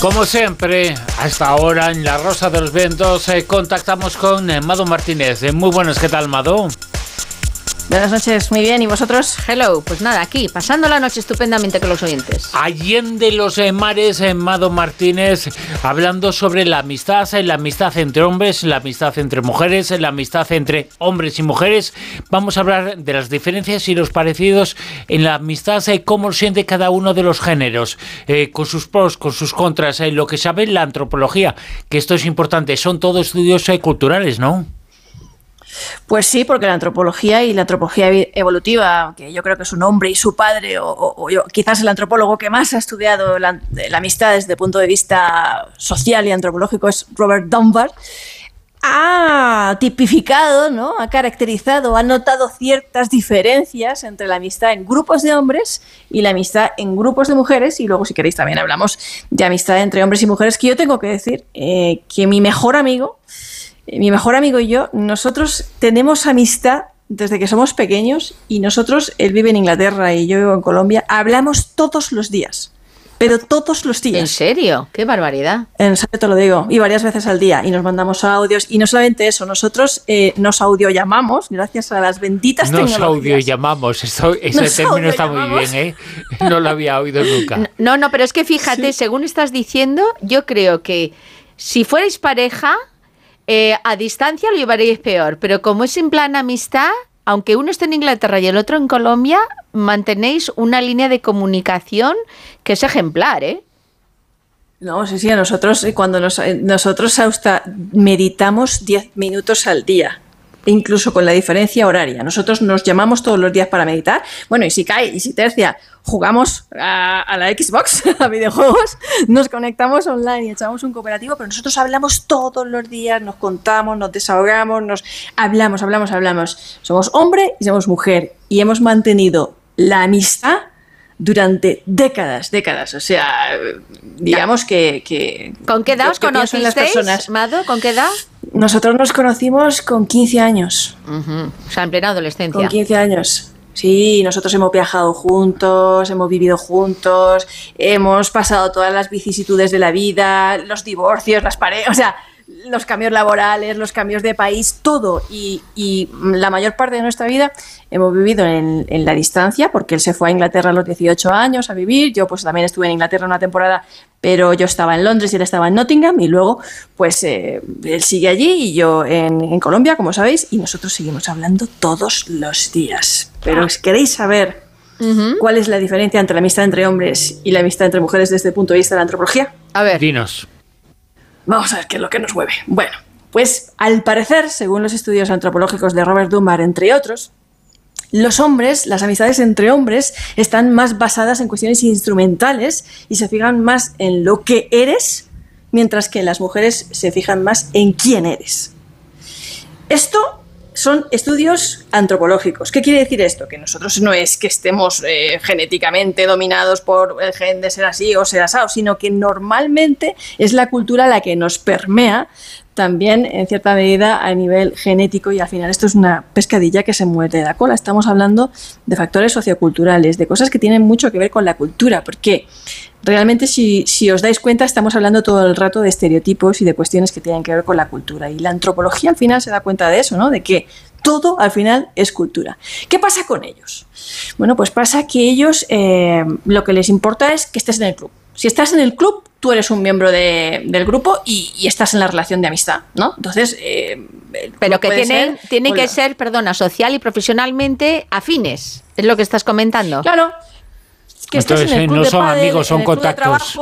Como siempre, hasta ahora en La Rosa de los Vientos eh, contactamos con eh, Mado Martínez. Eh, muy buenas, ¿qué tal, Mado? Buenas noches, muy bien. ¿Y vosotros? Hello. Pues nada, aquí, pasando la noche estupendamente con los oyentes. Allende los eh, mares, eh, Mado Martínez, hablando sobre la amistad, eh, la amistad entre hombres, la amistad entre mujeres, la amistad entre hombres y mujeres. Vamos a hablar de las diferencias y los parecidos en la amistad, cómo siente cada uno de los géneros, con sus pros, con sus contras, lo que sabe la antropología, que esto es importante. Son todos estudios culturales, ¿no? Pues sí, porque la antropología y la antropología evolutiva, que yo creo que es un hombre y su padre, o, quizás el antropólogo que más ha estudiado la, amistad desde el punto de vista social y antropológico es Robert Dunbar, ha tipificado, ¿no? ha caracterizado, ha notado ciertas diferencias entre la amistad en grupos de hombres y la amistad en grupos de mujeres. Y luego, si queréis, también hablamos de amistad entre hombres y mujeres, que yo tengo que decir eh, que mi mejor amigo mi mejor amigo y yo, nosotros tenemos amistad desde que somos pequeños y nosotros, él vive en Inglaterra y yo vivo en Colombia, hablamos todos los días. Pero todos los días. ¿En serio? ¡Qué barbaridad! En serio te lo digo. Y varias veces al día. Y nos mandamos audios. Y no solamente eso, nosotros eh, nos audio llamamos gracias a las benditas nos audio llamamos. ese término está muy bien, ¿eh? No lo había oído nunca. No, no, pero es que fíjate, según estás diciendo, yo creo que si fuerais pareja, eh, a distancia lo llevaréis peor, pero como es en plan amistad, aunque uno esté en Inglaterra y el otro en Colombia, mantenéis una línea de comunicación que es ejemplar, ¿eh? No, sí, sí, nosotros eh, cuando eh, nosotros meditamos 10 minutos al día incluso con la diferencia horaria. Nosotros nos llamamos todos los días para meditar. Bueno, y si cae, y si tercia, jugamos a, la Xbox, a videojuegos, nos conectamos online y echamos un cooperativo, pero nosotros hablamos todos los días, nos contamos, nos desahogamos, nos hablamos, hablamos, hablamos. Somos hombre y somos mujer y hemos mantenido la amistad durante décadas, décadas. O sea, digamos que... ¿Con qué edad os conocisteis, las personas. Mado? ¿Con qué edad? Nosotros nos conocimos con 15 años. O sea, en plena adolescencia. Con 15 años. Sí, nosotros hemos viajado juntos, hemos vivido juntos, hemos pasado todas las vicisitudes de la vida, los divorcios, las parejas, o sea, los cambios laborales, los cambios de país, todo. Y, la mayor parte de nuestra vida hemos vivido en, la distancia, porque él se fue a Inglaterra a los 18 años a vivir. Yo pues también estuve en Inglaterra una temporada, pero yo estaba en Londres y él estaba en Nottingham. Y luego pues eh, él sigue allí y yo en, Colombia, como sabéis, y nosotros seguimos hablando todos los días. Pero si queréis saber cuál es la diferencia entre la amistad entre hombres y la amistad entre mujeres desde el punto de vista de la antropología. A ver. Dinos. Vamos a ver qué es lo que nos mueve. Bueno, pues al parecer, según los estudios antropológicos de Robert Dunbar, entre otros, los hombres, las amistades entre hombres, están más basadas en cuestiones instrumentales y se fijan más en lo que eres, mientras que las mujeres se fijan más en quién eres. Esto son estudios antropológicos. ¿Qué quiere decir esto? Que nosotros no es que estemos eh, genéticamente dominados por el gen de ser así o ser asado, sino que normalmente es la cultura la que nos permea también en cierta medida a nivel genético y al final esto es una pescadilla que se muerde la cola. Estamos hablando de factores socioculturales, de cosas que tienen mucho que ver con la cultura, porque realmente si, si, os dais cuenta estamos hablando todo el rato de estereotipos y de cuestiones que tienen que ver con la cultura y la antropología al final se da cuenta de eso, ¿no? De que todo al final es cultura. ¿Qué pasa con ellos? Bueno, pues pasa que ellos eh, lo que les importa es que estés en el club. Si estás en el club, tú eres un miembro del grupo y, estás en la relación de amistad, ¿no? Entonces, eh, pero que tienen, tiene que ser, perdona, social y profesionalmente afines, es lo que estás comentando. Claro. Que Entonces, en el no son amigos, son contactos.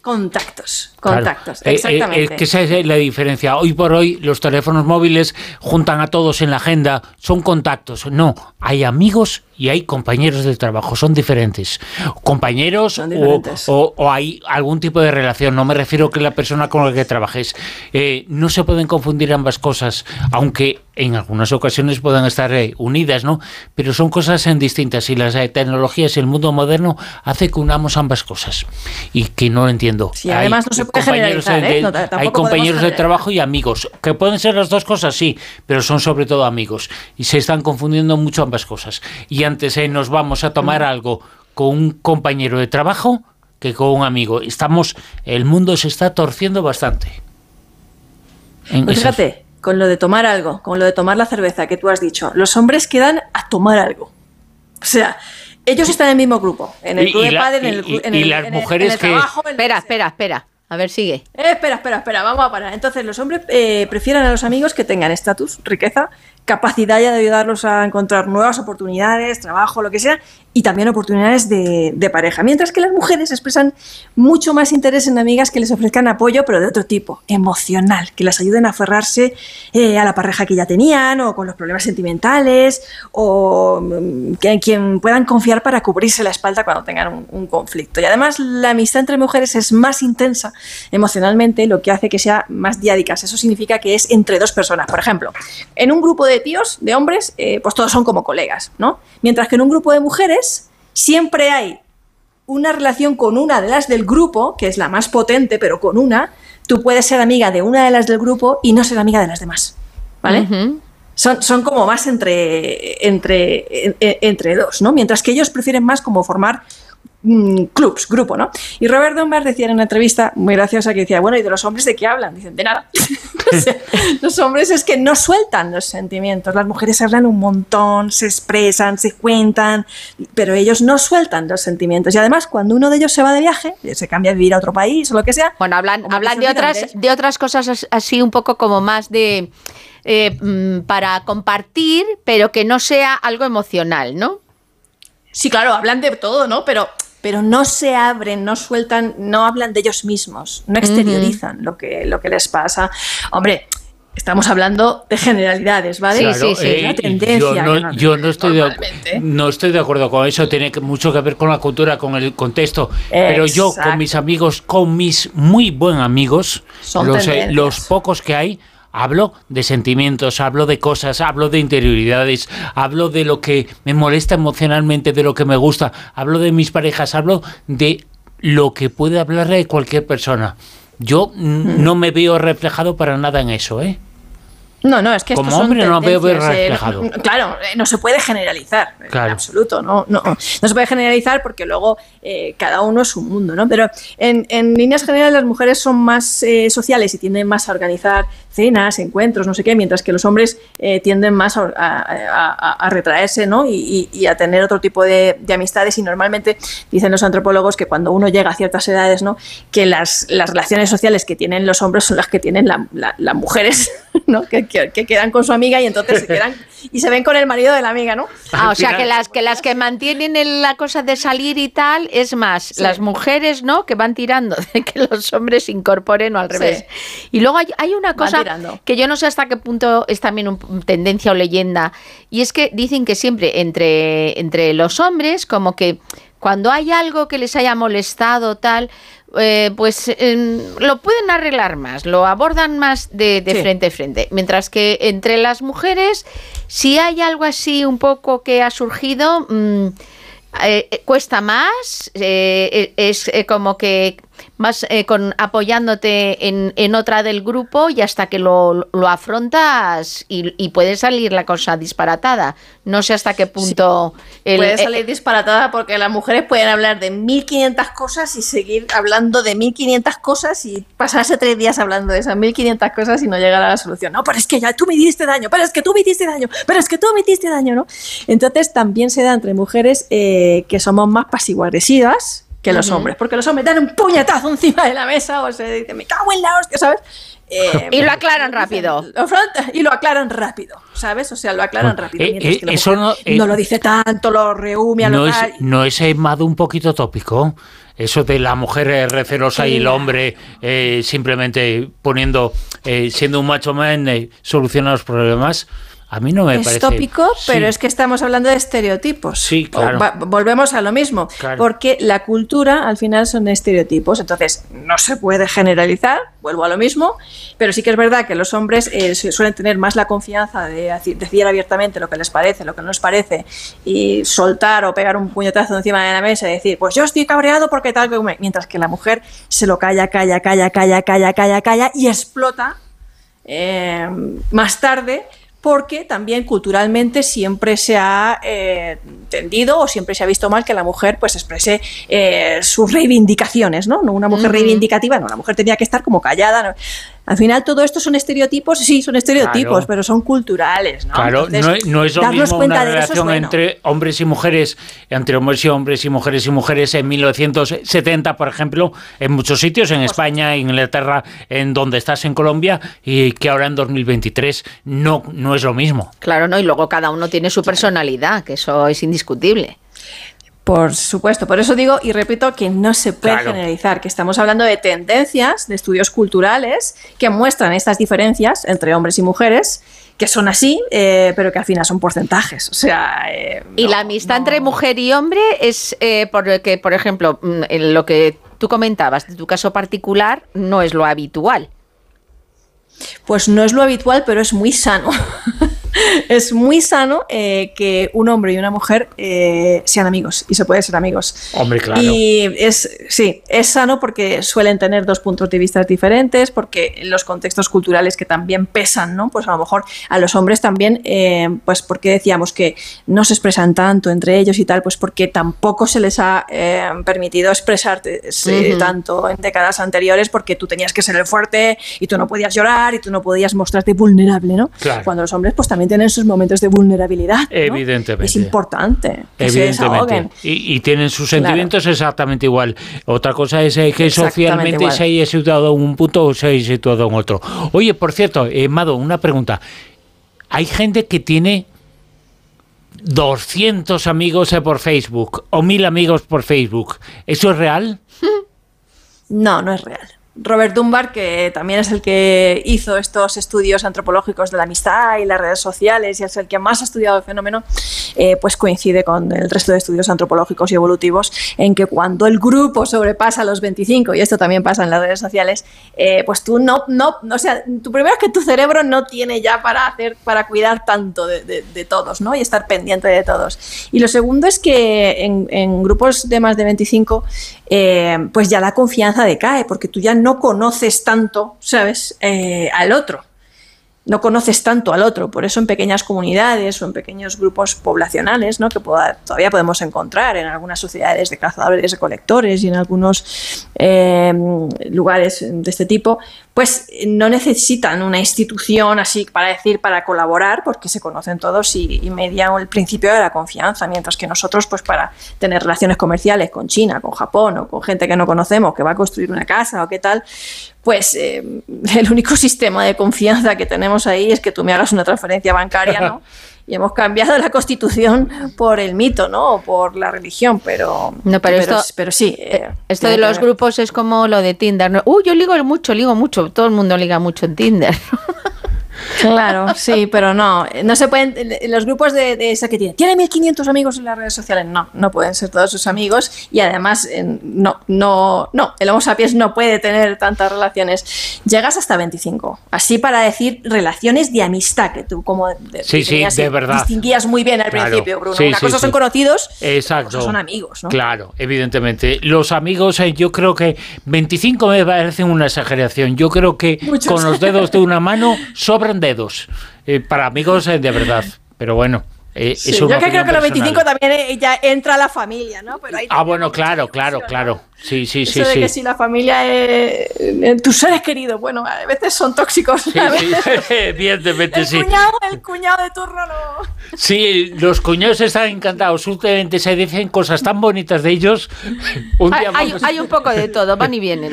Contactos, contactos, eh, eh, exactamente. que esa es la diferencia. Hoy por hoy los teléfonos móviles juntan a todos en la agenda, son contactos. No, hay amigos y hay compañeros de trabajo, son diferentes. Compañeros Son o, diferentes. o- o hay algún tipo de relación, no me refiero que la persona con la que trabajes. Eh, no se pueden confundir ambas cosas, aunque en algunas ocasiones puedan estar eh, unidas, ¿no? Pero son cosas en distintas y las eh, tecnologías y el mundo moderno hace que unamos ambas cosas y que no lo entiendo. Sí, además no se puede compañeros generalizar, de- ¿eh? No, hay compañeros de trabajo y amigos, que pueden ser las dos cosas, sí, pero son sobre todo amigos y se están confundiendo mucho ambas cosas. Y antes eh, nos vamos a tomar algo con un compañero de trabajo que con un amigo. Estamos, el mundo se está torciendo bastante. En Pues esas- fíjate, con lo de tomar algo, con lo de tomar la cerveza que tú has dicho, los hombres quedan a tomar algo. O sea, ellos están en el mismo grupo, en el Y- club y de la- pádel, en el, y- clu- en y el- las en el- en mujeres el que- trabajo, Espera, espera, espera. A ver, sigue. Eh, espera, espera, espera, vamos a parar. Entonces, los hombres eh, prefieren a los amigos que tengan estatus, riqueza, capacidad ya de ayudarlos a encontrar nuevas oportunidades, trabajo, lo que sea, y también oportunidades de, pareja. Mientras que las mujeres expresan mucho más interés en amigas que les ofrezcan apoyo, pero de otro tipo, emocional, que las ayuden a aferrarse eh, a la pareja que ya tenían, o con los problemas sentimentales, o mm, que en quien puedan confiar para cubrirse la espalda cuando tengan un, un conflicto. Y además, la amistad entre mujeres es más intensa emocionalmente, lo que hace que sea más diádicas. Eso significa que es entre dos personas. Por ejemplo, en un grupo de tíos, de hombres, eh, pues todos son como colegas, ¿no? Mientras que en un grupo de mujeres siempre hay una relación con una de las del grupo, que es la más potente, pero con una, tú puedes ser amiga de una de las del grupo y no ser amiga de las demás. ¿Vale? Son, son como más entre, entre, en- en- entre dos, ¿no? Mientras que ellos prefieren más como formar mm, clubs, grupo, ¿no? Y Robert Dunbar decía en una entrevista muy graciosa que decía, bueno, ¿y de los hombres de qué hablan? Dicen, de nada. O sea, los hombres es que no sueltan los sentimientos, las mujeres hablan un montón, se expresan, se cuentan, pero ellos no sueltan los sentimientos. Y además, cuando uno de ellos se va de viaje, se cambia a vivir a otro país o lo que sea, Bueno, hablan, hablan de otras, de otras cosas as- así un poco como más de eh, mm, para compartir, pero que no sea algo emocional, ¿no? Sí, claro, hablan de todo, ¿no? Pero, pero no se abren, no sueltan, no hablan de ellos mismos, no exteriorizan lo, que, lo que les pasa. Hombre, estamos hablando de generalidades, ¿vale? Sí, sí, sí. eh, tendencia. yo, no, que no- yo no estoy de, no estoy de acuerdo con eso, tiene mucho que ver con la cultura, con el contexto. Pero yo con mis amigos, con mis muy buen amigos, Son los, eh, los pocos que hay, hablo de sentimientos, hablo de cosas, hablo de interioridades, hablo de lo que me molesta emocionalmente, de lo que me gusta, hablo de mis parejas, hablo de lo que puede hablarle de cualquier persona. Yo mm, no me veo reflejado para nada en eso, ¿eh? No, no, es que Como estos son hombre no veo eh, reflejado. no- claro, eh, no se puede generalizar, en Claro. absoluto, no, no, no se puede generalizar porque luego eh, cada uno es un mundo, ¿no? Pero en, en líneas generales las mujeres son más eh, sociales y tienden más a organizar cenas, encuentros, no sé qué, mientras que los hombres eh, tienden más a, retraerse, ¿no? Y, a tener otro tipo de, de amistades y normalmente dicen los antropólogos que cuando uno llega a ciertas edades, ¿no? Que las, las relaciones sociales que tienen los hombres son las que tienen la- las mujeres, ¿no? Que, que- que quedan con su amiga y entonces se quedan y se ven con el marido de la amiga, ¿no? Ah, o sea, que las que las que mantienen el- la cosa de salir y tal, es más, las mujeres, ¿no? Que van tirando de que los hombres se incorporen o al Sí. revés. Y luego hay, hay una cosa que yo no sé hasta qué punto es también un- tendencia o leyenda, y es que dicen que siempre entre, entre los hombres, como que cuando hay algo que les haya molestado, tal, eh, pues em, lo pueden arreglar más, lo abordan más de, de Sí. frente a frente. Mientras que entre las mujeres, si hay algo así un poco que ha surgido, mm, eh, eh, cuesta más, eh, es eh, como que más eh, con apoyándote en, en otra del grupo y hasta que lo, lo afrontas y, y puede salir la cosa disparatada. No sé hasta qué punto... el- Puede eh, salir disparatada porque las mujeres pueden hablar de 1500 cosas y seguir hablando de 1500 cosas y pasarse tres días hablando de esas 1500 cosas y no llegar a la solución. No, pero es que ya tú me hiciste daño, pero es que tú me hiciste daño, pero es que tú me hiciste daño, ¿no? Entonces también se da entre mujeres eh, que somos más pasivo-agresivas que los hombres, porque los hombres dan un puñetazo encima de la mesa o se dicen, me cago en la hostia, ¿sabes? Eh, Y lo aclaran rápido. Y lo aclaran rápido, ¿sabes? O sea, lo aclaran Bueno, rápido. eh, eh, eso no, eh, no lo dice tanto, lo rehumia, no lo es, tal. no es Mado, un poquito tópico. Eso de la mujer recelosa y el hombre eh, simplemente poniendo, eh, siendo un macho man, eh, soluciona los problemas. A mí no me es parece. tópico, pero Sí. es que estamos hablando de estereotipos. Sí, claro. Va- volvemos a lo mismo, Claro. porque la cultura al final son estereotipos, entonces no se puede generalizar, vuelvo a lo mismo, pero sí que es verdad que los hombres eh, su- suelen tener más la confianza de decir abiertamente lo que les parece, lo que no les parece, y soltar o pegar un puñetazo encima de la mesa y decir, pues yo estoy cabreado porque tal, que me-". mientras que la mujer se lo calla, calla, calla, calla, calla, calla, calla y explota eh, más tarde porque también culturalmente siempre se ha eh, tendido o siempre se ha visto mal que la mujer pues exprese eh, sus reivindicaciones, ¿no? No Una mujer reivindicativa, no, la mujer tenía que estar como callada. ¿no? Al final todo esto son estereotipos, sí, son estereotipos, Claro. pero son culturales, ¿no? Claro, Entonces, no, es- no es lo darnos mismo cuenta una de eso es relación bueno. entre hombres y mujeres, entre hombres y hombres y mujeres y mujeres en 1970, por ejemplo, en muchos sitios, Pues en España, en Inglaterra, en donde estás en Colombia, y que ahora en 2023 no, no es lo mismo. Claro, ¿no? Y luego cada uno tiene su personalidad, que eso es indiscutible. Por supuesto, por eso digo y repito que no se puede Claro. generalizar, que estamos hablando de tendencias, de estudios culturales que muestran estas diferencias entre hombres y mujeres, que son así, eh, pero que al final son porcentajes. O sea, eh, Y no- la amistad no- entre mujer y hombre es eh, porque, por ejemplo, mm, en lo que tú comentabas de tu caso particular, no es lo habitual. Pues no es lo habitual, pero es muy sano. es muy sano eh, que un hombre y una mujer eh, sean amigos y se puede ser amigos. Hombre, claro. Y es, sí, es sano porque suelen tener dos puntos de vista diferentes, porque los contextos culturales que también pesan, ¿no? Pues a lo mejor a los hombres también, eh, pues porque decíamos que no se expresan tanto entre ellos y tal, pues porque tampoco se les ha eh, permitido expresarte eh, Ujú. tanto en décadas anteriores, porque tú tenías que ser el fuerte y tú no podías llorar y tú no podías mostrarte vulnerable, ¿no? Claro. Cuando los hombres pues también tienen sus momentos de vulnerabilidad. ¿no? Evidentemente. Es importante que se desahoguen. Evidentemente. Y, y tienen sus sentimientos exactamente igual. Otra cosa es eh, que socialmente igual. se haya situado en un punto o se haya situado en otro. Oye, por cierto, eh, Mado, una pregunta. Hay gente que tiene 200 amigos eh, por Facebook o 1000 amigos por Facebook. ¿Eso es real? No, no es real. Robert Dunbar, que también es el que hizo estos estudios antropológicos de la amistad y las redes sociales y es el que más ha estudiado el fenómeno, eh, pues coincide con el resto de estudios antropológicos y evolutivos en que cuando el grupo sobrepasa los 25, y esto también pasa en las redes sociales, eh, pues tú no, no, o sea, tu primero es que tu cerebro no tiene ya para hacer, para cuidar tanto de, todos, ¿no? Y estar pendiente de todos. Y lo segundo es que en, en grupos de más de 25, eh, pues ya la confianza decae, porque tú ya no conoces tanto, ¿sabes?, Eh, al otro. No conoces tanto al otro, por eso en pequeñas comunidades o en pequeños grupos poblacionales, ¿no? que todavía podemos encontrar en algunas sociedades de cazadores recolectores y en algunos eh, lugares de este tipo, pues no necesitan una institución así para decir, para colaborar, porque se conocen todos y, y median el principio de la confianza, mientras que nosotros, pues para tener relaciones comerciales con China, con Japón o con gente que no conocemos, que va a construir una casa o qué tal, pues eh, el único sistema de confianza que tenemos ahí es que tú me hagas una transferencia bancaria, ¿no? Y hemos cambiado la constitución por el mito, ¿no? O por la religión, pero, No, pero esto- pero sí. eh, Esto de los grupos es como lo de Tinder. ¿no? Uy, yo ligo mucho, ligo mucho. Todo el mundo liga mucho en Tinder. Claro, sí, pero no. No se pueden. Los grupos de, de esa que tienen. Tiene 1500 amigos en las redes sociales. No, no pueden ser todos sus amigos. Y además, eh, no, no, no. El Homo sapiens no puede tener tantas relaciones. Llegas hasta 25. Así para decir relaciones de amistad, que tú como. de- Sí, sí, de verdad. Distinguías muy bien al Claro. principio, Bruno. Sí, Una cosa son conocidos. Exacto. Otra cosa son amigos, ¿no? Claro, evidentemente. Los amigos, eh, yo creo que 25 me parecen una exageración. Yo creo que Muchos. con los dedos de una mano sobran dedos. eh, para amigos eh, de verdad. Pero bueno, eh, Sí, es yo que creo que los personal. 25 también eh, ya entra la familia, ¿no? Pero ahí Ah, bueno, claro, claro, claro. Sí, sí, sí, Eso de sí. que si la familia es, eh, tus seres queridos, bueno, a veces son tóxicos. Sí, a sí, evidentemente el sí. cuñado, el cuñado de turno no. Sí, los cuñados están encantados. Últimamente se dicen cosas tan bonitas de ellos. Un Hay, día hay- vamos- hay un poco de todo, van y vienen.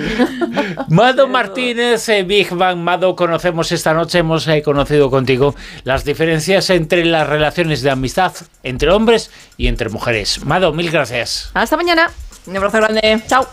Mado Martínez, eh, Big Bang, Mado, conocemos esta noche, hemos eh, conocido contigo las diferencias entre las relaciones de amistad entre hombres y entre mujeres. Mado, mil gracias. Hasta mañana. Un abrazo grande. Chao.